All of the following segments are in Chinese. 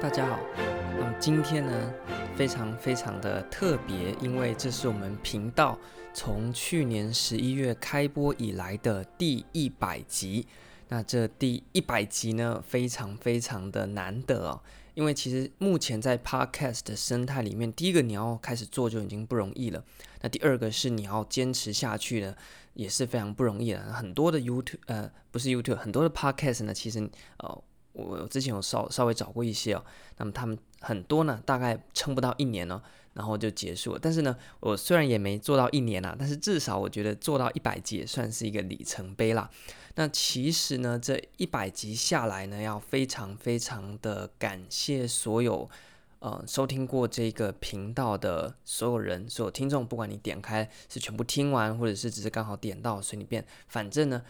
大家好，那么今天呢，非常非常的特别，因为这是我们频道从去年十一月开播以来的第一百集。那这第一百集呢，非常非常的难得哦，因为其实目前在 Podcast 的生态里面，第一个你要开始做就已经不容易了，那第二个是你要坚持下去呢，也是非常不容易的。很多的 YouTube 呃，不是 YouTube，很多的 Podcast 呢，其实呃。我之前有稍稍微找过一些哦，那么他们很多呢，大概撑不到一年呢，然后就结束了。但是呢，我虽然也没做到一年啦，但是至少我觉得做到一百集也算是一个里程碑啦。那其实呢，这一百集下来呢，要非常非常的感谢所有呃收听过这个频道的所有人，所有听众，不管你点开是全部听完，或者是只是刚好点到随你便，反正呢，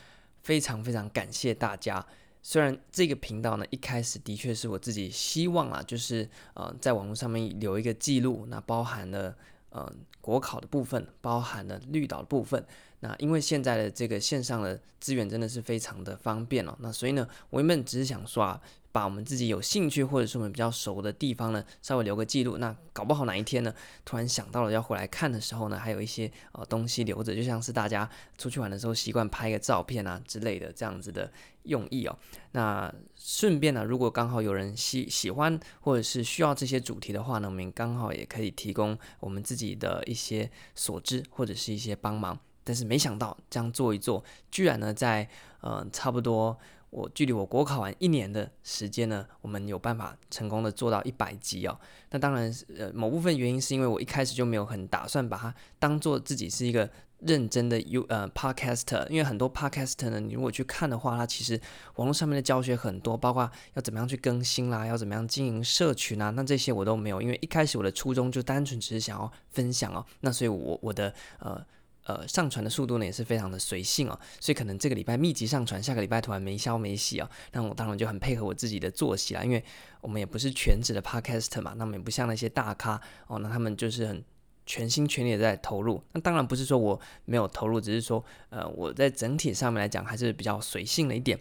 非常非常感谢大家。虽然这个频道呢，一开始的确是我自己希望啊，就是呃，在网络上面留一个记录，那包含了呃国考的部分，包含了绿岛的部分。那因为现在的这个线上的资源真的是非常的方便哦，那所以呢，我原本只是想说啊。把我们自己有兴趣或者是我们比较熟的地方呢，稍微留个记录。那搞不好哪一天呢，突然想到了要回来看的时候呢，还有一些呃东西留着，就像是大家出去玩的时候习惯拍个照片啊之类的这样子的用意哦。那顺便呢，如果刚好有人喜喜欢或者是需要这些主题的话呢，我们刚好也可以提供我们自己的一些所知或者是一些帮忙。但是没想到这样做一做，居然呢在呃差不多。我距离我国考完一年的时间呢，我们有办法成功的做到一百集哦。那当然，呃，某部分原因是因为我一开始就没有很打算把它当做自己是一个认真的 U 呃 Podcast，因为很多 Podcast 呢，你如果去看的话，它其实网络上面的教学很多，包括要怎么样去更新啦，要怎么样经营社群啊，那这些我都没有，因为一开始我的初衷就单纯只是想要分享哦。那所以我我的呃。呃，上传的速度呢也是非常的随性哦，所以可能这个礼拜密集上传，下个礼拜突然没消没息哦，那我当然就很配合我自己的作息啦，因为我们也不是全职的 podcast 嘛，那么也不像那些大咖哦，那他们就是很全心全意的在投入。那当然不是说我没有投入，只是说呃我在整体上面来讲还是比较随性了一点，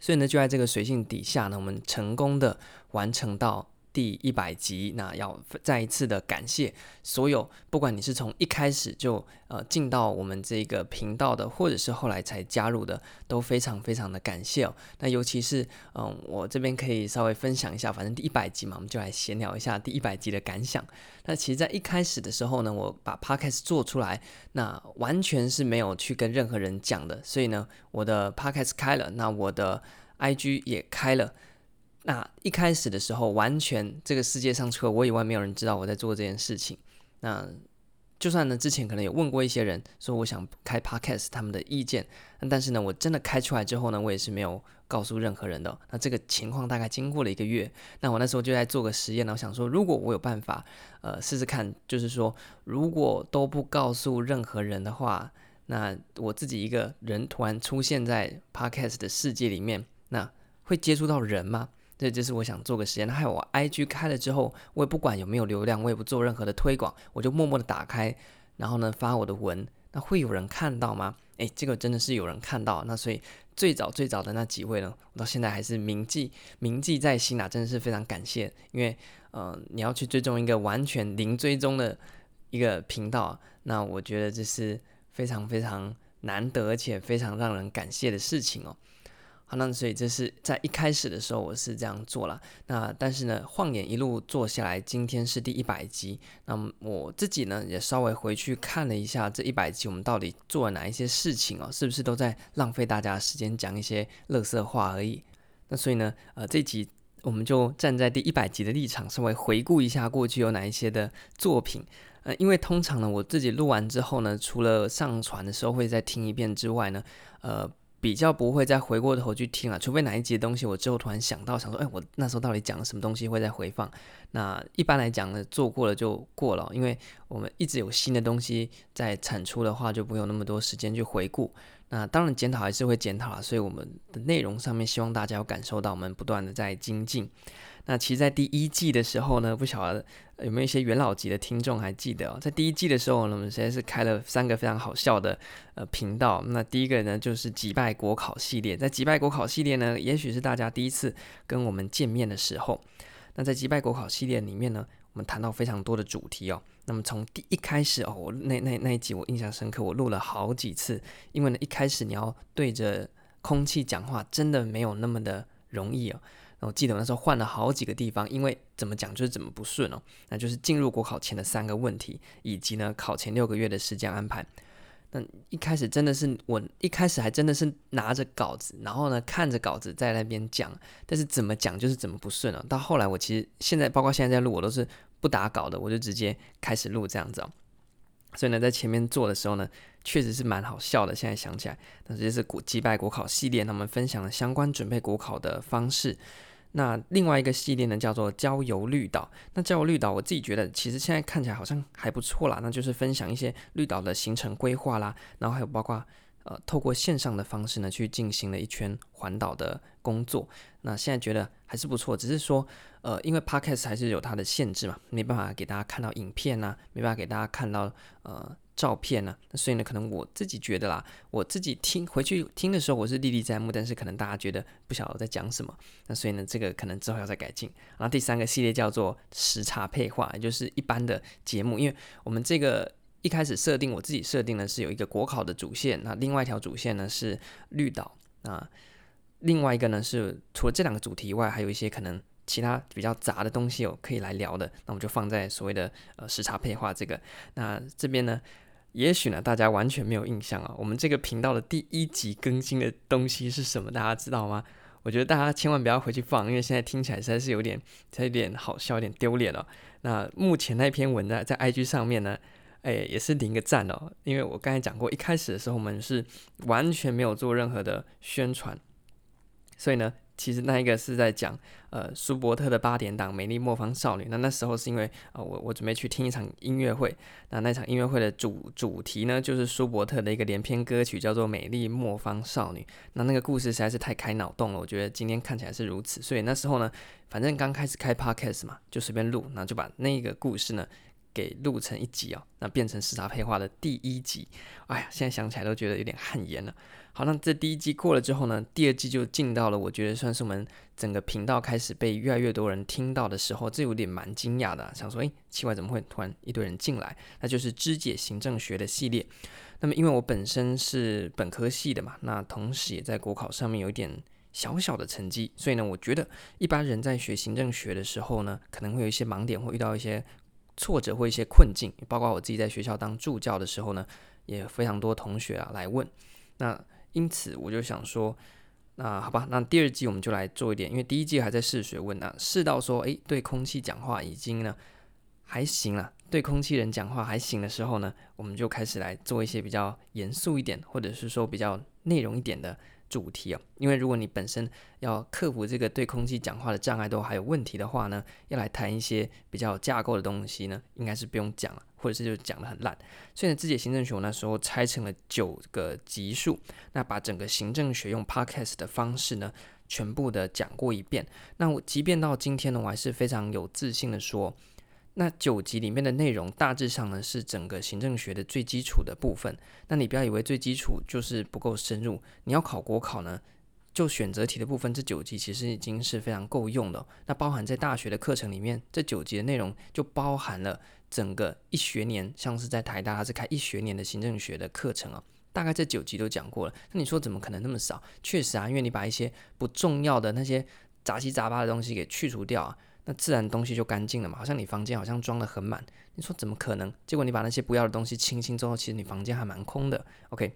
所以呢就在这个随性底下呢，我们成功的完成到。第一百集，那要再一次的感谢所有，不管你是从一开始就呃进到我们这个频道的，或者是后来才加入的，都非常非常的感谢哦。那尤其是嗯、我这边可以稍微分享一下，反正第一百集嘛，我们就来闲聊一下第一百集的感想。那其实，在一开始的时候呢，我把 Podcast 做出来，那完全是没有去跟任何人讲的，所以呢，我的 Podcast 开了，那我的 IG 也开了。那一开始的时候，完全这个世界上除了我以外，没有人知道我在做这件事情。那就算呢，之前可能有问过一些人，说我想开 Podcast，他们的意见。但是呢，我真的开出来之后呢，我也是没有告诉任何人的。那这个情况大概经过了一个月。那我那时候就在做个实验呢，我想说，如果我有办法，呃，试试看，就是说，如果都不告诉任何人的话，那我自己一个人突然出现在 Podcast 的世界里面，那会接触到人吗？这就是我想做个实验。还有我 IG 开了之后，我也不管有没有流量，我也不做任何的推广，我就默默的打开，然后呢发我的文。那会有人看到吗？诶，这个真的是有人看到。那所以最早最早的那几位呢，我到现在还是铭记铭记在心啊，真的是非常感谢。因为呃，你要去追踪一个完全零追踪的一个频道，那我觉得这是非常非常难得，而且非常让人感谢的事情哦。好，那所以这是在一开始的时候我是这样做了。那但是呢，晃眼一路做下来，今天是第一百集。那么我自己呢也稍微回去看了一下这一百集，我们到底做了哪一些事情哦？是不是都在浪费大家的时间讲一些垃圾话而已？那所以呢，呃，这集我们就站在第一百集的立场，稍微回顾一下过去有哪一些的作品。呃，因为通常呢，我自己录完之后呢，除了上传的时候会再听一遍之外呢，呃。比较不会再回过头去听了，除非哪一集的东西我之后突然想到，想说，哎，我那时候到底讲了什么东西会再回放。那一般来讲呢，做过了就过了，因为我们一直有新的东西在产出的话，就不会有那么多时间去回顾。那当然检讨还是会检讨啊，所以我们的内容上面希望大家有感受到我们不断的在精进。那其实，在第一季的时候呢，不晓得有没有一些元老级的听众还记得哦，在第一季的时候呢，我们实在是开了三个非常好笑的呃频道。那第一个呢，就是击败国考系列。在击败国考系列呢，也许是大家第一次跟我们见面的时候。那在击败国考系列里面呢，我们谈到非常多的主题哦。那么从第一开始哦，我那那那一集我印象深刻，我录了好几次，因为呢，一开始你要对着空气讲话，真的没有那么的容易哦。我记得那时候换了好几个地方，因为怎么讲就是怎么不顺哦。那就是进入国考前的三个问题，以及呢考前六个月的时间安排。那一开始真的是我一开始还真的是拿着稿子，然后呢看着稿子在那边讲，但是怎么讲就是怎么不顺哦。到后来我其实现在包括现在在录，我都是不打稿的，我就直接开始录这样子哦。所以呢，在前面做的时候呢，确实是蛮好笑的。现在想起来，那这是国击败国考系列，他们分享了相关准备国考的方式。那另外一个系列呢，叫做郊游绿岛。那郊游绿岛，我自己觉得其实现在看起来好像还不错啦。那就是分享一些绿岛的行程规划啦，然后还有包括呃，透过线上的方式呢，去进行了一圈环岛的工作。那现在觉得还是不错，只是说呃，因为 Podcast 还是有它的限制嘛，没办法给大家看到影片啊，没办法给大家看到呃。照片呢？那所以呢，可能我自己觉得啦，我自己听回去听的时候，我是历历在目，但是可能大家觉得不晓得我在讲什么。那所以呢，这个可能之后要再改进。然后第三个系列叫做时差配话，也就是一般的节目，因为我们这个一开始设定，我自己设定的是有一个国考的主线，那另外一条主线呢是绿岛啊，另外一个呢是除了这两个主题以外，还有一些可能。其他比较杂的东西有可以来聊的，那我们就放在所谓的呃时差配话这个。那这边呢，也许呢大家完全没有印象啊。我们这个频道的第一集更新的东西是什么？大家知道吗？我觉得大家千万不要回去放，因为现在听起来实在是有点，有点好笑，有点丢脸了。那目前那篇文呢，在 IG 上面呢，哎，也是零个赞哦。因为我刚才讲过，一开始的时候我们是完全没有做任何的宣传，所以呢。其实那一个是在讲，呃，舒伯特的八点档《美丽磨坊少女》。那那时候是因为，啊、呃，我我准备去听一场音乐会。那那场音乐会的主主题呢，就是舒伯特的一个连篇歌曲，叫做《美丽磨坊少女》。那那个故事实在是太开脑洞了，我觉得今天看起来是如此。所以那时候呢，反正刚开始开 Podcast 嘛，就随便录，然后就把那个故事呢给录成一集哦，那变成时差配话的第一集。哎呀，现在想起来都觉得有点汗颜了。好，那这第一季过了之后呢，第二季就进到了，我觉得算是我们整个频道开始被越来越多人听到的时候，这有点蛮惊讶的，想说，诶，奇怪，怎么会突然一堆人进来？那就是肢解行政学的系列。那么，因为我本身是本科系的嘛，那同时也在国考上面有点小小的成绩，所以呢，我觉得一般人在学行政学的时候呢，可能会有一些盲点，会遇到一些挫折或一些困境，包括我自己在学校当助教的时候呢，也非常多同学啊来问，那。因此，我就想说，那好吧，那第二季我们就来做一点，因为第一季还在试学问呢，试到说，诶，对空气讲话已经呢还行了，对空气人讲话还行的时候呢，我们就开始来做一些比较严肃一点，或者是说比较内容一点的。主题哦，因为如果你本身要克服这个对空气讲话的障碍都还有问题的话呢，要来谈一些比较架构的东西呢，应该是不用讲了，或者是就讲得很烂。所以呢，自己的行政学我那时候拆成了九个级数，那把整个行政学用 podcast 的方式呢，全部的讲过一遍。那我即便到今天呢，我还是非常有自信的说。那九级里面的内容大致上呢，是整个行政学的最基础的部分。那你不要以为最基础就是不够深入，你要考国考呢，就选择题的部分，这九级其实已经是非常够用的。那包含在大学的课程里面，这九级的内容就包含了整个一学年，像是在台大它是开一学年的行政学的课程啊，大概这九集都讲过了。那你说怎么可能那么少？确实啊，因为你把一些不重要的那些杂七杂八的东西给去除掉啊。那自然东西就干净了嘛，好像你房间好像装得很满，你说怎么可能？结果你把那些不要的东西清清之后，其实你房间还蛮空的。OK，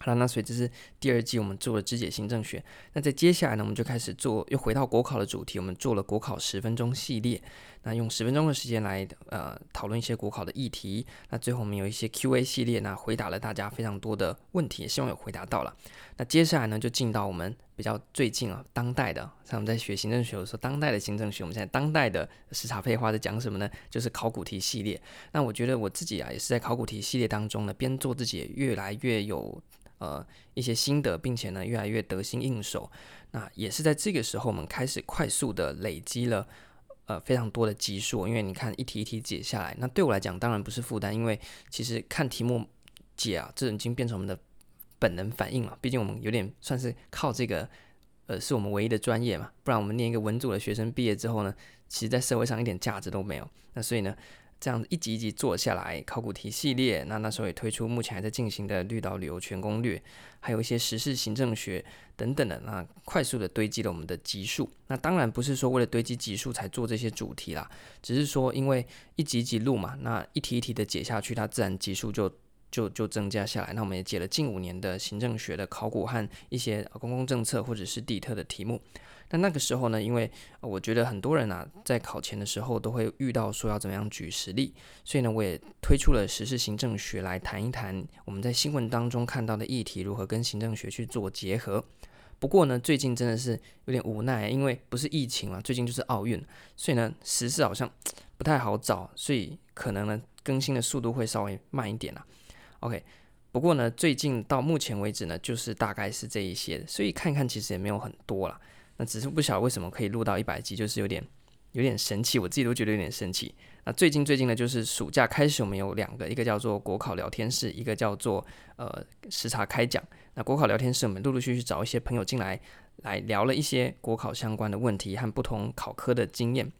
好了，那所以这是第二季我们做了肢解行政学。那在接下来呢，我们就开始做，又回到国考的主题，我们做了国考十分钟系列。那用十分钟的时间来呃讨论一些国考的议题。那最后我们有一些 Q&A 系列，那回答了大家非常多的问题，也希望有回答到了。那接下来呢，就进到我们比较最近啊，当代的，像我们在学行政学的时候，当代的行政学，我们现在当代的时差废话在讲什么呢？就是考古题系列。那我觉得我自己啊，也是在考古题系列当中呢，边做自己也越来越有呃一些心得，并且呢越来越得心应手。那也是在这个时候，我们开始快速的累积了呃非常多的集数。因为你看一题一题解下来，那对我来讲当然不是负担，因为其实看题目解啊，这已经变成我们的。本能反应嘛，毕竟我们有点算是靠这个，呃，是我们唯一的专业嘛，不然我们念一个文组的学生毕业之后呢，其实在社会上一点价值都没有。那所以呢，这样子一集一集做下来，考古题系列，那那时候也推出目前还在进行的绿岛旅游全攻略，还有一些时事行政学等等的，那快速的堆积了我们的集数。那当然不是说为了堆积集数才做这些主题啦，只是说因为一集一集录嘛，那一题一题的解下去，它自然集数就。就就增加下来，那我们也解了近五年的行政学的考古和一些公共政策或者是地特的题目。那那个时候呢，因为我觉得很多人啊在考前的时候都会遇到说要怎么样举实例，所以呢，我也推出了时事行政学来谈一谈我们在新闻当中看到的议题如何跟行政学去做结合。不过呢，最近真的是有点无奈，因为不是疫情嘛，最近就是奥运，所以呢时事好像 不太好找，所以可能呢更新的速度会稍微慢一点啦。OK，不过呢，最近到目前为止呢，就是大概是这一些，所以看看其实也没有很多啦。那只是不晓得为什么可以录到一百集，就是有点有点神奇，我自己都觉得有点神奇。那最近最近呢，就是暑假开始，我们有两个，一个叫做国考聊天室，一个叫做呃时差开讲。那国考聊天室，我们陆陆续续找一些朋友进来，来聊了一些国考相关的问题和不同考科的经验。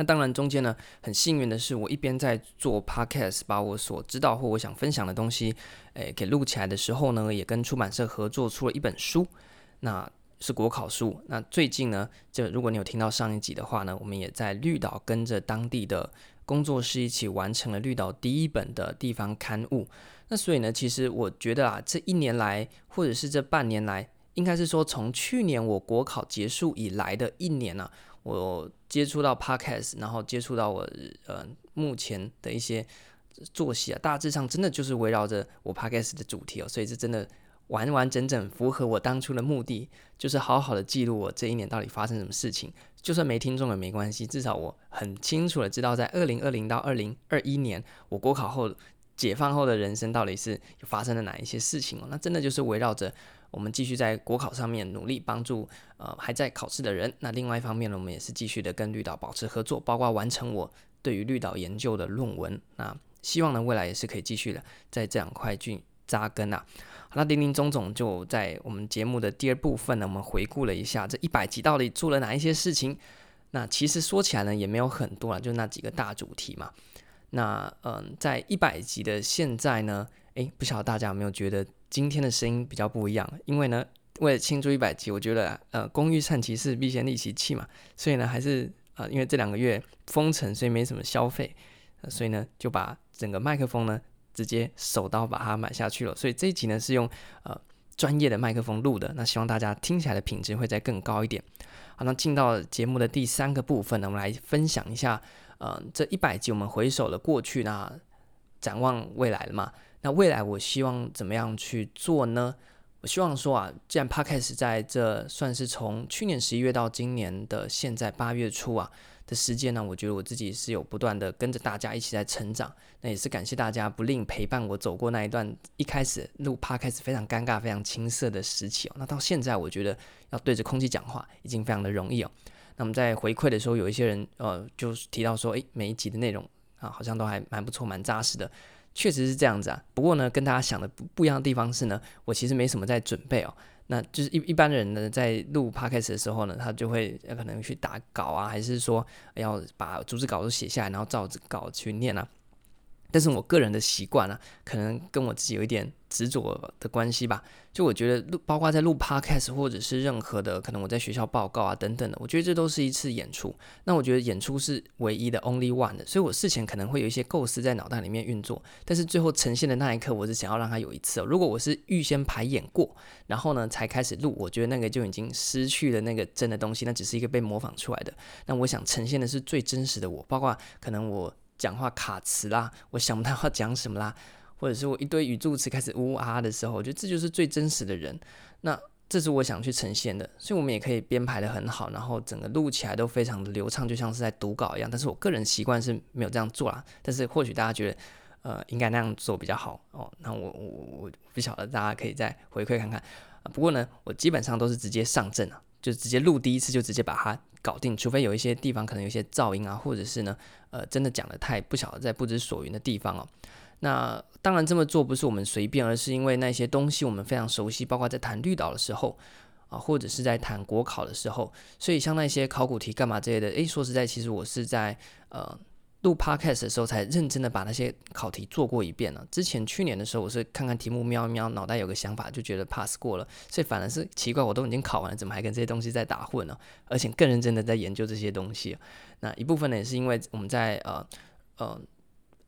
那当然，中间呢，很幸运的是，我一边在做 podcast，把我所知道或我想分享的东西，诶，给录起来的时候呢，也跟出版社合作出了一本书，那是国考书。那最近呢，就如果你有听到上一集的话呢，我们也在绿岛跟着当地的工作室一起完成了绿岛第一本的地方刊物。那所以呢，其实我觉得啊，这一年来，或者是这半年来，应该是说从去年我国考结束以来的一年呢、我接触到 podcast，然后接触到我呃目前的一些作息啊，大致上真的就是围绕着我 podcast 的主题哦，所以这真的完完整整符合我当初的目的，就是好好的记录我这一年到底发生什么事情，就算没听众也没关系，至少我很清楚的知道在二零二零到二零二一年我国考后解放后的人生到底是发生了哪一些事情哦，那真的就是围绕着。我们继续在国考上面努力帮助呃还在考试的人。那另外一方面呢，我们也是继续的跟绿岛保持合作，包括完成我对于绿岛研究的论文。那希望呢未来也是可以继续的在这两块去扎根啊。好，那林林总总就在我们节目的第二部分呢，我们回顾了一下这一百集到底做了哪一些事情。那其实说起来呢也没有很多啊，就那几个大主题嘛。那嗯、在一百集的现在呢，诶，不晓得大家有没有觉得？今天的声音比较不一样，因为呢，为了庆祝一百集，我觉得呃，工欲善其事，必先利其器嘛，所以呢，还是呃，因为这两个月封城，所以没什么消费，所以呢，就把整个麦克风呢直接手刀把它买下去了。所以这一集呢是用呃专业的麦克风录的，那希望大家听起来的品质会再更高一点。好，那进到节目的第三个部分呢，我们来分享一下，呃，这一百集我们回首了过去，那展望未来了嘛。那未来我希望怎么样去做呢？我希望说啊，既然 Podcast 在这算是从去年十一月到今年的现在八月初啊的时间呢，我觉得我自己是有不断的跟着大家一起在成长。那也是感谢大家不吝陪伴我走过那一段一开始录 Podcast 非常尴尬、非常青涩的时期哦。那到现在，我觉得要对着空气讲话已经非常的容易哦。那我们在回馈的时候，有一些人呃就提到说，诶，每一集的内容啊，好像都还蛮不错、蛮扎实的。确实是这样子啊，不过呢，跟大家想的不不一样的地方是呢，我其实没什么在准备哦。那就是一一般人呢，在录 podcast 的时候呢，他就会可能去打稿啊，还是说要把逐字稿都写下来，然后照着稿去念啊。但是我个人的习惯啊，可能跟我自己有一点执着的关系吧。就我觉得录，包括在录 podcast 或者是任何的，可能我在学校报告啊等等的，我觉得这都是一次演出。那我觉得演出是唯一的 only one 的，所以我事前可能会有一些构思在脑袋里面运作，但是最后呈现的那一刻，我是想要让它有一次。如果我是预先排演过，然后呢才开始录，我觉得那个就已经失去了那个真的东西，那只是一个被模仿出来的。那我想呈现的是最真实的我，包括可能我。讲话卡词啦，我想不到要讲什么啦，或者是我一堆语助词开始呜呜啊的时候，我觉得这就是最真实的人。那这是我想去呈现的，所以我们也可以编排得很好，然后整个录起来都非常的流畅，就像是在读稿一样。但是我个人习惯是没有这样做啦，但是或许大家觉得，呃，应该那样做比较好哦。那我我我不晓得，大家可以再回馈看看。不过呢，我基本上都是直接上阵啊，就直接录第一次就直接把它搞定，除非有一些地方可能有一些噪音啊，或者是呢，呃，真的讲的太不晓得在不知所云的地方哦。那当然这么做不是我们随便，而是因为那些东西我们非常熟悉，包括在谈绿岛的时候啊，或者是在谈国考的时候，所以像那些考古题干嘛之类的，诶，说实在，其实我是在呃录 podcast 的时候才认真的把那些考题做过一遍了。之前去年的时候，我是看看题目瞄一瞄，脑袋有个想法就觉得 pass 过了，所以反而是奇怪，我都已经考完了，怎么还跟这些东西在打混呢？而且更认真的在研究这些东西。那一部分呢，也是因为我们在呃呃。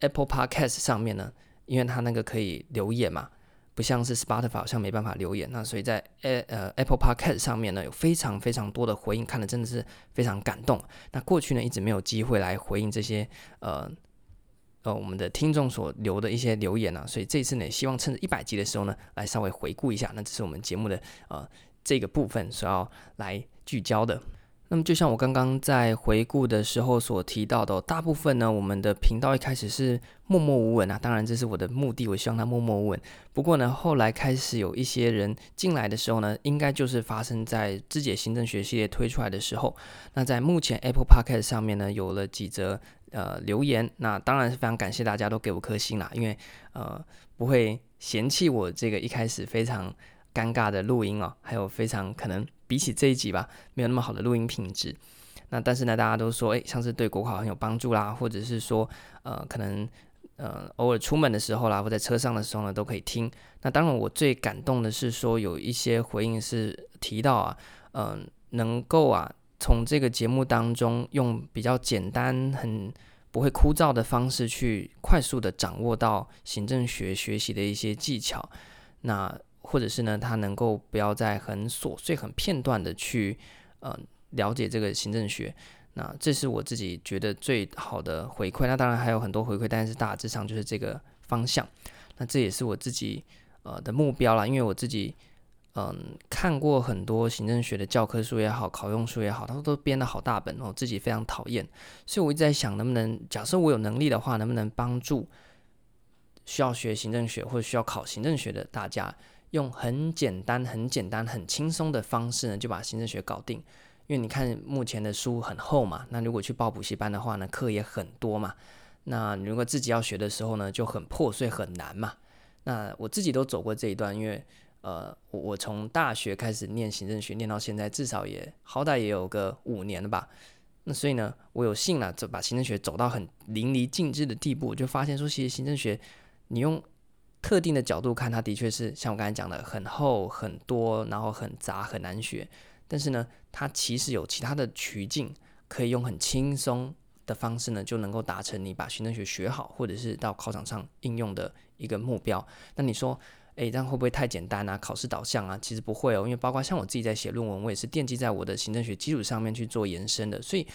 Apple Podcast 上面呢，因为它那个可以留言嘛，不像是 Spotify 好像没办法留言，那所以在 A, 呃 Apple Podcast 上面呢，有非常非常多的回应，看了真的是非常感动。那过去呢，一直没有机会来回应这些呃呃我们的听众所留的一些留言啊，所以这次呢，也希望趁着一百集的时候呢，来稍微回顾一下，那这是我们节目的呃这个部分所要来聚焦的。那么，就像我刚刚在回顾的时候所提到的，大部分呢，我们的频道一开始是默默无闻啊。当然，这是我的目的，我希望它默默无闻。不过呢，后来开始有一些人进来的时候呢，应该就是发生在肢解行政学系列推出来的时候。那在目前 Apple Podcast 上面呢，有了几则呃留言。那当然是非常感谢大家都给我颗星啦，因为呃不会嫌弃我这个一开始非常尴尬的录音哦，还有非常可能。比起这一集吧，没有那么好的录音品质。那但是呢，大家都说，诶，像是对国考很有帮助啦，或者是说，呃，可能，呃，偶尔出门的时候啦，或在车上的时候呢，都可以听。那当然，我最感动的是说，有一些回应是提到啊，嗯、能够啊，从这个节目当中用比较简单、很不会枯燥的方式去快速的掌握到行政学学习的一些技巧。那或者是呢，他能够不要再很琐碎、很片段的去呃了解这个行政学，那这是我自己觉得最好的回馈。那当然还有很多回馈，但是大致上就是这个方向。那这也是我自己呃的目标啦，因为我自己嗯、看过很多行政学的教科书也好、考用书也好，他们都编得好大本，我自己非常讨厌。所以我一直在想，能不能假设我有能力的话，能不能帮助需要学行政学或者需要考行政学的大家。用很简单、很简单、很轻松的方式呢，就把行政学搞定。因为你看目前的书很厚嘛，那如果去报补习班的话呢，课也很多嘛。那如果自己要学的时候呢，就很破碎、很难嘛。那我自己都走过这一段，因为呃，我我从大学开始念行政学，念到现在至少也好歹也有个五年了吧。那所以呢，我有幸了，就把行政学走到很淋漓尽致的地步，就发现说，其实行政学你用。特定的角度看，它的确是像我刚才讲的很厚很多，然后很杂很难学。但是呢，它其实有其他的曲径，可以用很轻松的方式呢，就能够达成你把行政学学好，或者是到考场上应用的一个目标。那你说，诶，这样会不会太简单啊？考试导向啊？其实不会哦，因为包括像我自己在写论文，我也是奠基在我的行政学基础上面去做延伸的。所以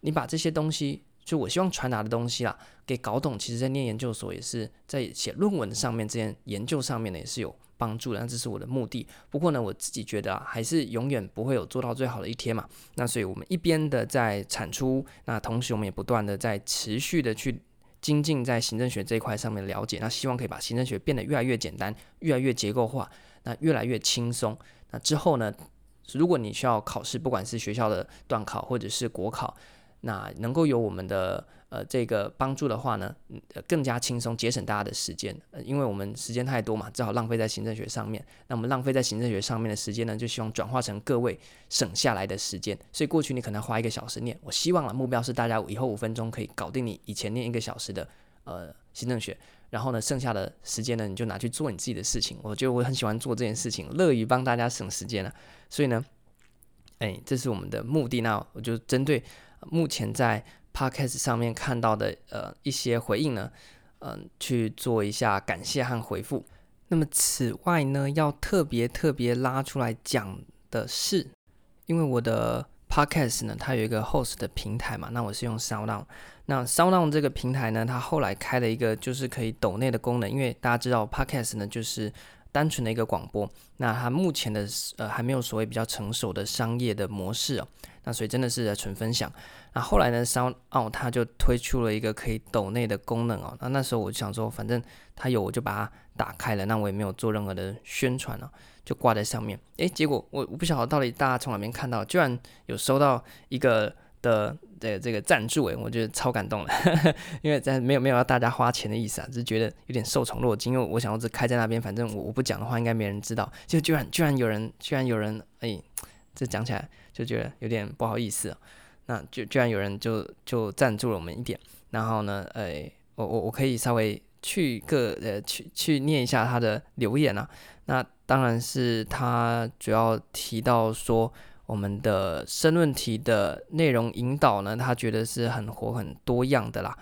你把这些东西。就我希望传达的东西啦，给搞懂，其实在念研究所也是在写论文上面，这件研究上面呢也是有帮助的，那这是我的目的。不过呢，我自己觉得啊，还是永远不会有做到最好的一天嘛。那所以我们一边的在产出，那同时我们也不断的在持续的去精进在行政学这一块上面了解，那希望可以把行政学变得越来越简单，越来越结构化，那越来越轻松。那之后呢，如果你需要考试，不管是学校的段考或者是国考。那能够有我们的呃这个帮助的话呢，更加轻松，节省大家的时间，呃，因为我们时间太多嘛，只好浪费在行政学上面。那我们浪费在行政学上面的时间呢，就希望转化成各位省下来的时间。所以过去你可能花一个小时念，我希望啊，目标是大家以后五分钟可以搞定你以前念一个小时的呃行政学，然后呢，剩下的时间呢，你就拿去做你自己的事情。我觉得我很喜欢做这件事情，乐于帮大家省时间了。所以呢，哎，这是我们的目的。那我就针对。目前在 Podcast 上面看到的呃一些回应呢，嗯、去做一下感谢和回复。那么此外呢，要特别特别拉出来讲的是，因为我的 Podcast 呢，它有一个 host 的平台嘛，那我是用 SoundOn。那 SoundOn 这个平台呢，它后来开了一个就是可以抖内的功能，因为大家知道 Podcast 呢就是。单纯的一个广播。那它目前的呃还没有所谓比较成熟的商业的模式哦。那所以真的是纯分享。那后来呢，SoundOn 它就推出了一个可以抖内的功能哦。那那时候我就想说，反正它有，我就把它打开了。那我也没有做任何的宣传哦，就挂在上面。诶，结果我我不晓得到底大家从哪边看到，居然有收到一个的的这个赞助诶，我觉得超感动了。因为在没有没有要大家花钱的意思啊，只是觉得有点受宠若惊。因为我想要只开在那边，反正我我不讲的话，应该没人知道。就居然居然有人居然有人诶，这讲起来就觉得有点不好意思哦。那就居然有人就就赞助了我们一点，然后呢，呃，我我我可以稍微去个呃去去念一下他的留言啊。那当然是他主要提到说我们的申论题的内容引导呢，他觉得是很活很多样的啦。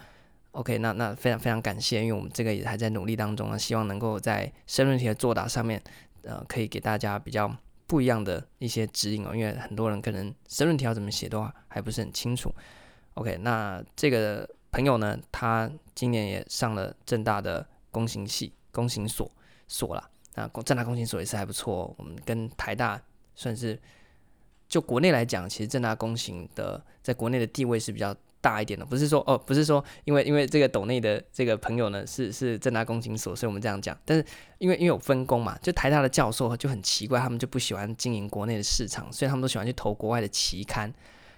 OK，那那非常非常感谢，因为我们这个也还在努力当中啊，希望能够在申论题的作答上面，呃，可以给大家比较。不一样的一些指引哦，因为很多人可能申论题要怎么写的话还不是很清楚。OK，那这个朋友呢，他今年也上了政大的公行系、公行所所了。那政大公行所也是还不错，我们跟台大算是就国内来讲，其实正大公行的在国内的地位是比较。大一点的，不是说哦，不是说因为因为这个斗内的这个朋友呢是是正大公行所，所以我们这样讲。但是因为因为有分工嘛，就台大的教授就很奇怪，他们就不喜欢经营国内的市场，所以他们都喜欢去投国外的期刊。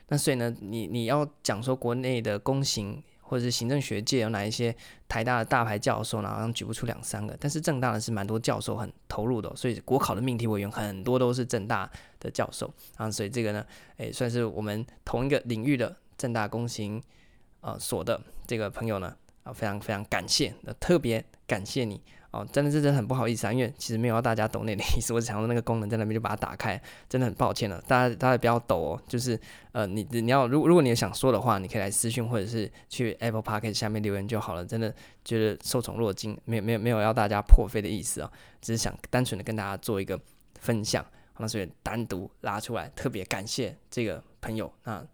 那所以呢，你你要讲说国内的公行或者是行政学界有哪一些台大的大牌教授呢？好像举不出两三个。但是正大的是蛮多教授很投入的，所以国考的命题委员很多都是正大的教授啊。所以这个呢，诶，算是我们同一个领域的。正大公行呃所的这个朋友呢啊、非常非常感谢，那特别感谢你哦、真的是真的很不好意思啊，因为其实没有要大家抖那的意思，我只想说那个功能在那边就把它打开，真的很抱歉了，大家大家不要抖哦，就是呃你你要如如果你有想说的话，你可以来私讯或者是去 Apple Podcast 下面留言就好了，真的觉得受宠若惊，没有没有没有要大家破费的意思啊、只是想单纯的跟大家做一个分享，那所以单独拉出来，特别感谢这个朋友那。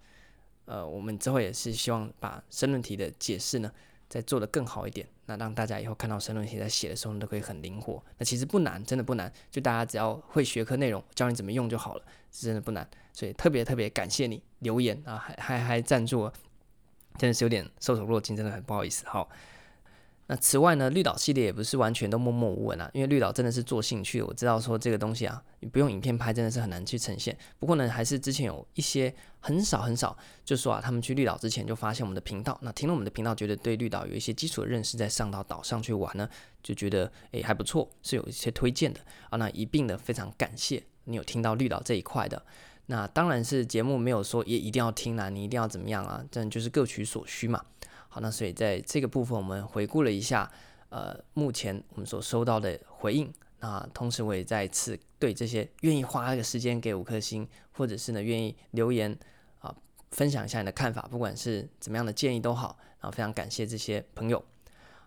呃，我们之后也是希望把申论题的解释呢，再做得更好一点，那让大家以后看到申论题在写的时候都可以很灵活。那其实不难，真的不难，就大家只要会学科内容，教你怎么用就好了，是真的不难。所以特别特别感谢你留言啊，还还还赞助，真的是有点受宠若惊，真的很不好意思。好。那此外呢，绿岛系列也不是完全都默默无闻啊，因为绿岛真的是做兴趣，我知道说这个东西啊，你不用影片拍真的是很难去呈现。不过呢，还是之前有一些很少很少，就说啊，他们去绿岛之前就发现我们的频道，那听了我们的频道，觉得对绿岛有一些基础的认识，再上到岛上去玩呢，就觉得诶还不错，是有一些推荐的啊。那一并的非常感谢你有听到绿岛这一块的。那当然是节目没有说也一定要听啊，你一定要怎么样啊，这样就是各取所需嘛。好，那所以在这个部分，我们回顾了一下，呃，目前我们所收到的回应。那同时，我也再次对这些愿意花一个时间给五颗星，或者是呢愿意留言啊、分享一下你的看法，不管是怎么样的建议都好。然后非常感谢这些朋友。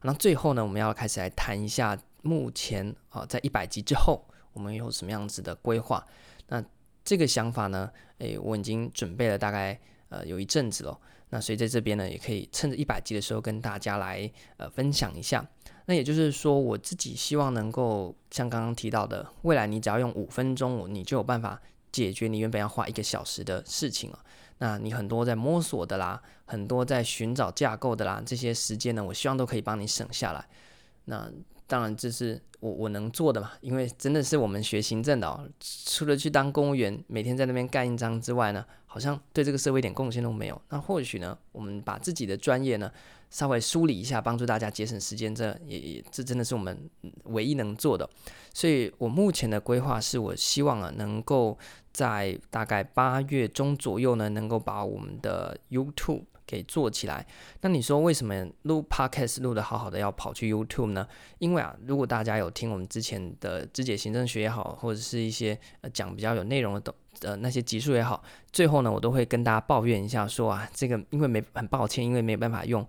那最后呢，我们要开始来谈一下目前啊、在一百集之后，我们有什么样子的规划？那这个想法呢，诶，我已经准备了大概呃有一阵子了。那所以在这边呢，也可以趁着一百集的时候跟大家来呃分享一下。那也就是说，我自己希望能够像刚刚提到的，未来你只要用五分钟，你就有办法解决你原本要花一个小时的事情了。那你很多在摸索的啦，很多在寻找架构的啦，这些时间呢，我希望都可以帮你省下来。那当然这是我我能做的嘛，因为真的是我们学行政的哦，除了去当公务员，每天在那边盖印章之外呢，好像对这个社会一点贡献都没有。那或许呢，我们把自己的专业呢稍微梳理一下，帮助大家节省时间，这也也这真的是我们唯一能做的。所以我目前的规划是我希望啊，能够在大概八月中左右呢，能够把我们的 YouTube。给做起来。那你说为什么录 Podcast 录得好好的要跑去 YouTube 呢？因为啊，如果大家有听我们之前的肢解行政学也好，或者是一些呃讲比较有内容的都呃那些集数也好，最后呢，我都会跟大家抱怨一下说啊，这个因为没很抱歉，因为没有办法用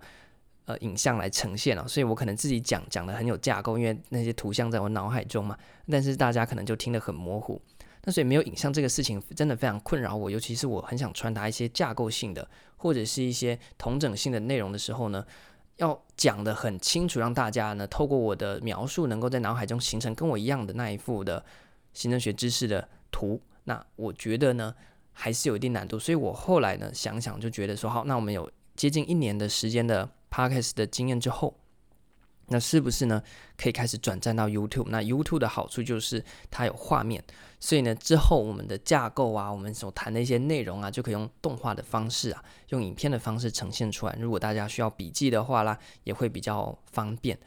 呃影像来呈现了，所以我可能自己讲讲的很有架构，因为那些图像在我脑海中嘛，但是大家可能就听得很模糊。那所以没有影像这个事情真的非常困扰我，尤其是我很想传达一些架构性的或者是一些同整性的内容的时候呢，要讲得很清楚，让大家呢透过我的描述，能够在脑海中形成跟我一样的那一幅的行政学知识的图。那我觉得呢，还是有一定难度。所以我后来呢想想，就觉得说，好，那我们有接近一年的时间的 p a r k a s 的经验之后。那是不是呢？可以开始转战到 YouTube？那 YouTube 的好处就是它有画面，所以呢，之后我们的架构啊，我们所谈的一些内容啊，就可以用动画的方式啊，用影片的方式呈现出来。如果大家需要笔记的话啦，也会比较方便。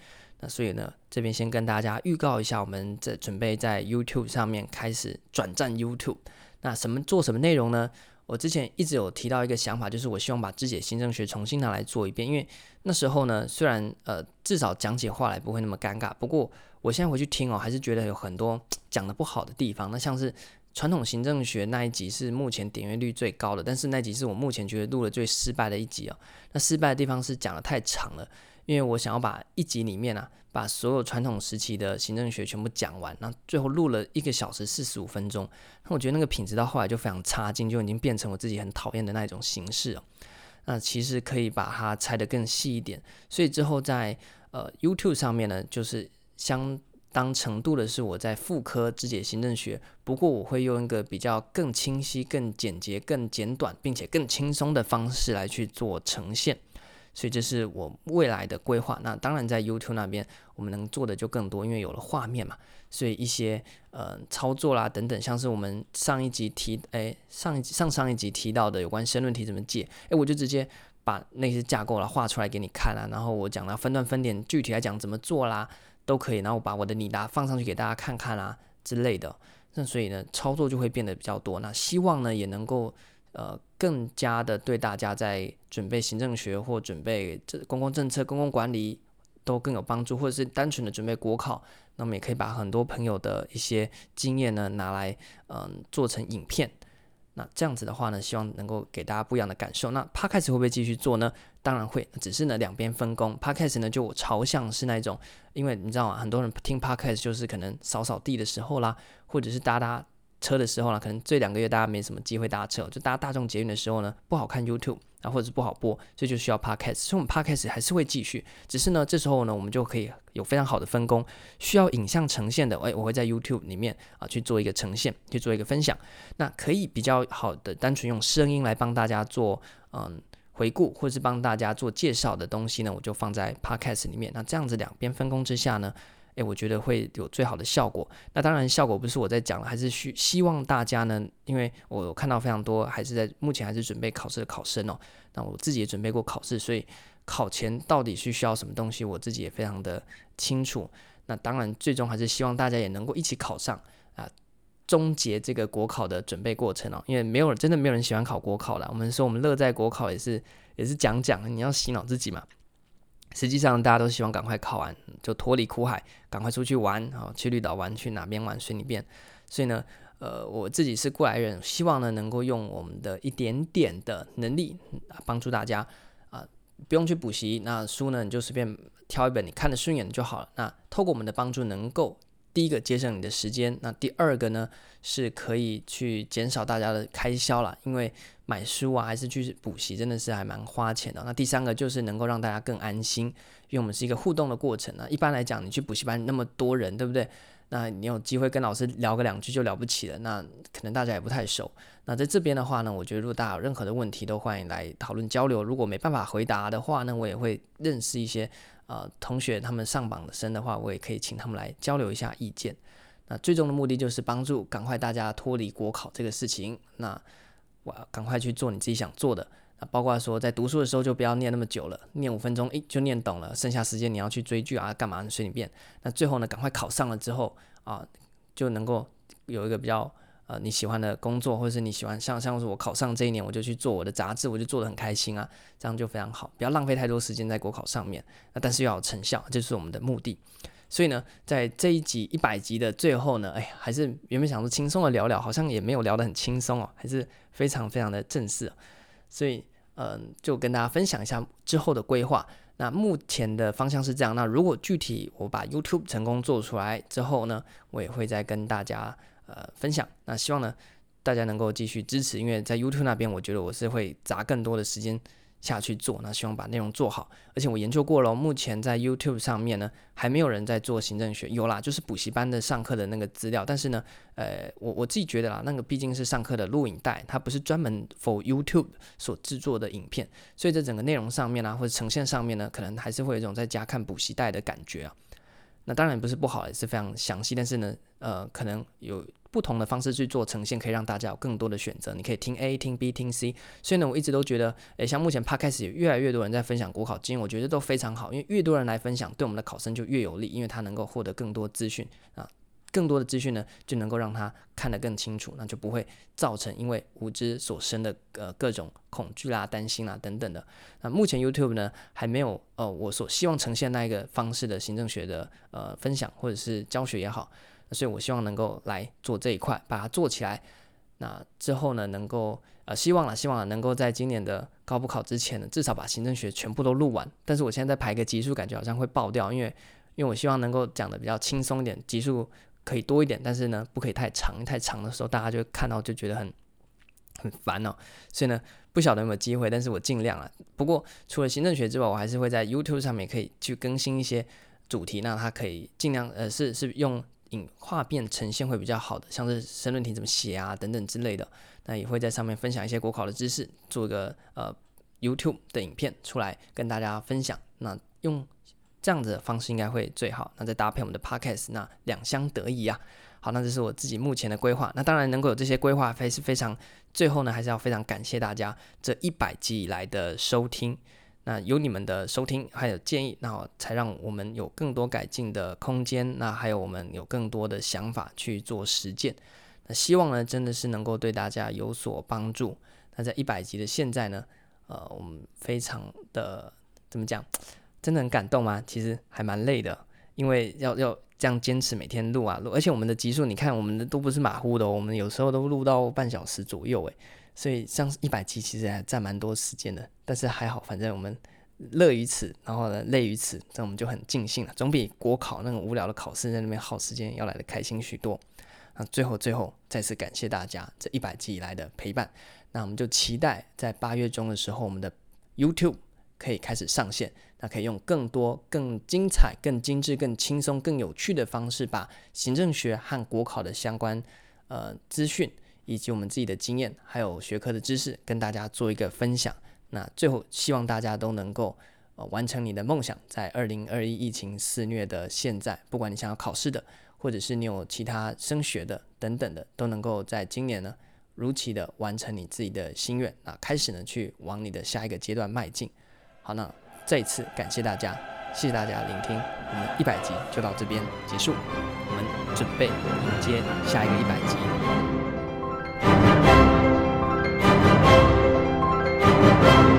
那所以呢，这边先跟大家预告一下，我们在准备在 YouTube 上面开始转战 YouTube。那什么做什么内容呢？我之前一直有提到一个想法，就是我希望把知解行政学重新拿来做一遍，因为那时候呢，虽然呃至少讲起话来不会那么尴尬，不过我现在回去听哦，还是觉得有很多讲得不好的地方。那像是传统行政学那一集是目前点阅率最高的，但是那集是我目前觉得录了最失败的一集哦。那失败的地方是讲得太长了。因为我想要把一集里面啊，把所有传统时期的行政学全部讲完，那最后录了一个小时四十五分钟，那我觉得那个品质到后来就非常差劲，就已经变成我自己很讨厌的那一种形式了。那其实可以把它拆得更细一点，所以之后在呃 YouTube 上面呢，就是相当程度的是我在复刻肢解行政学，不过我会用一个比较更清晰、更简洁、更简短，并且更轻松的方式来去做呈现。所以这是我未来的规划。那当然，在 YouTube 那边，我们能做的就更多，因为有了画面嘛。所以一些呃操作啦等等，像是我们上一集提，哎，上一上上一集提到的有关申论题怎么解，哎，我就直接把那些架构啦画出来给你看啦。然后我讲了分段分点，具体来讲怎么做啦，都可以。然后我把我的拟答放上去给大家看看啦之类的。那所以呢，操作就会变得比较多。那希望呢，也能够。呃，更加的对大家在准备行政学或准备这公共政策、公共管理都更有帮助，或者是单纯的准备国考，那么也可以把很多朋友的一些经验呢拿来，嗯、做成影片。那这样子的话呢，希望能够给大家不一样的感受。那 Podcast 会不会继续做呢？当然会，只是呢两边分工。Podcast 呢就朝向是那种，因为你知道吗？很多人听 Podcast 就是可能扫扫地的时候啦，或者是搭搭。车的时候呢，可能这两个月大家没什么机会搭车，就搭大众捷运的时候呢，不好看 YouTube 啊，或者是不好播，所以就需要 Podcast。所以我们 Podcast 还是会继续，只是呢，这时候呢，我们就可以有非常好的分工。需要影像呈现的，诶，我会在 YouTube 里面啊去做一个呈现，去做一个分享。那可以比较好的单纯用声音来帮大家做嗯回顾，或者是帮大家做介绍的东西呢，我就放在 Podcast 里面。那这样子两边分工之下呢，诶，我觉得会有最好的效果。那当然，效果不是我在讲了，还是需希望大家呢，因为我看到非常多还是在目前还是准备考试的考生哦。那我自己也准备过考试，所以考前到底是需要什么东西，我自己也非常的清楚。那当然，最终还是希望大家也能够一起考上啊，终结这个国考的准备过程哦。因为没有真的没有人喜欢考国考了。我们说我们乐在国考也是也是讲讲，你要洗脑自己嘛。实际上，大家都希望赶快考完，就脱离苦海，赶快出去玩啊，去绿岛玩，去哪边玩随你便。所以呢，呃，我自己是过来人，希望呢能够用我们的一点点的能力啊，帮助大家啊，不用去补习，那书呢你就随便挑一本你看得顺眼就好了。那透过我们的帮助，能够第一个节省你的时间，那第二个呢是可以去减少大家的开销了，因为。买书啊，还是去补习，真的是还蛮花钱的。那第三个就是能够让大家更安心，因为我们是一个互动的过程啊。一般来讲，你去补习班那么多人，对不对？那你有机会跟老师聊个两句就了不起了。那可能大家也不太熟。那在这边的话呢，我觉得如果大家有任何的问题，都欢迎来讨论交流。如果没办法回答的话呢，我也会认识一些呃同学，他们上榜的生的话，我也可以请他们来交流一下意见。那最终的目的就是帮助赶快大家脱离国考这个事情。那我。赶快去做你自己想做的，啊，包括说在读书的时候就不要念那么久了，念五分钟，诶，就念懂了，剩下时间你要去追剧啊，干嘛随你便。那最后呢，赶快考上了之后啊，就能够有一个比较呃你喜欢的工作，或者是你喜欢像像是我考上这一年，我就去做我的杂志，我就做得很开心啊，这样就非常好，不要浪费太多时间在国考上面，那但是要有成效，这是我们的目的。所以呢，在这一集一百集的最后呢，哎，还是原本想说轻松的聊聊，好像也没有聊得很轻松哦，还是非常非常的正式。所以，嗯，就跟大家分享一下之后的规划。那目前的方向是这样。那如果具体我把 YouTube 成功做出来之后呢，我也会再跟大家呃分享。那希望呢，大家能够继续支持，因为在 YouTube 那边，我觉得我是会砸更多的时间下去做，那希望把内容做好。而且我研究过了，目前在 YouTube 上面呢，还没有人在做行政学，有啦，就是补习班的上课的那个资料。但是呢，呃，我我自己觉得啦，那个毕竟是上课的录影带，它不是专门 for YouTube 所制作的影片，所以在整个内容上面啊，或者呈现上面呢，可能还是会有一种在家看补习带的感觉啊。那当然不是不好，也是非常详细，但是呢，呃，可能有。不同的方式去做呈现，可以让大家有更多的选择。你可以听 A、听 B、听 C。所以呢，我一直都觉得，诶，像目前 Podcast 也越来越多人在分享国考经验，我觉得都非常好。因为越多人来分享，对我们的考生就越有利，因为他能够获得更多资讯啊，更多的资讯呢，就能够让他看得更清楚，那就不会造成因为无知所生的呃各种恐惧啦、担心啦等等的。那目前 YouTube 呢还没有呃我所希望呈现那一个方式的行政学的呃分享或者是教学也好。所以，我希望能够来做这一块，把它做起来。那之后呢，能够呃，希望了，希望能够在今年的高补考之前呢，至少把行政学全部都录完。但是，我现在在排个集数，感觉好像会爆掉，因为因为我希望能够讲的比较轻松一点，集数可以多一点，但是呢，不可以太长，太长的时候大家就看到就觉得很很烦哦。所以呢，不晓得有没有机会，但是我尽量啊。不过，除了行政学之外，我还是会在 YouTube 上面可以去更新一些主题，那它可以尽量呃，是是用。影画变呈现会比较好的，像是申论题怎么写啊等等之类的，那也会在上面分享一些国考的知识，做一个呃 YouTube 的影片出来跟大家分享。那用这样子的方式应该会最好。那再搭配我们的 Podcast，那两相得益啊。好，那这是我自己目前的规划。那当然能够有这些规划，非是非常最后呢，还是要非常感谢大家这一百集以来的收听。那有你们的收听还有建议，那才让我们有更多改进的空间。那还有我们有更多的想法去做实践。那希望呢，真的是能够对大家有所帮助。那在一百集的现在呢，呃，我们非常的怎么讲，真的很感动吗？其实还蛮累的，因为要要这样坚持每天录啊录，而且我们的集数，你看我们的都不是马虎的，我们有时候都录到半小时左右，诶。所以像一百集其实还占蛮多时间的，但是还好，反正我们乐于此，然后呢累于此，这我们就很尽兴了，总比国考那种无聊的考试在那边耗时间要来的开心许多。那最后最后再次感谢大家这一百集以来的陪伴，那我们就期待在八月中的时候，我们的 YouTube 可以开始上线，那可以用更多、更精彩、更精致、更轻松、更有趣的方式，把行政学和国考的相关呃资讯。以及我们自己的经验，还有学科的知识，跟大家做一个分享。那最后，希望大家都能够呃完成你的梦想。在二零二一疫情肆虐的现在，不管你想要考试的，或者是你有其他升学的等等的，都能够在今年呢如期的完成你自己的心愿。那开始呢去往你的下一个阶段迈进。好，那再一次感谢大家，谢谢大家聆听。我们一百集就到这边结束，我们准备迎接下一个一百集。Thank you.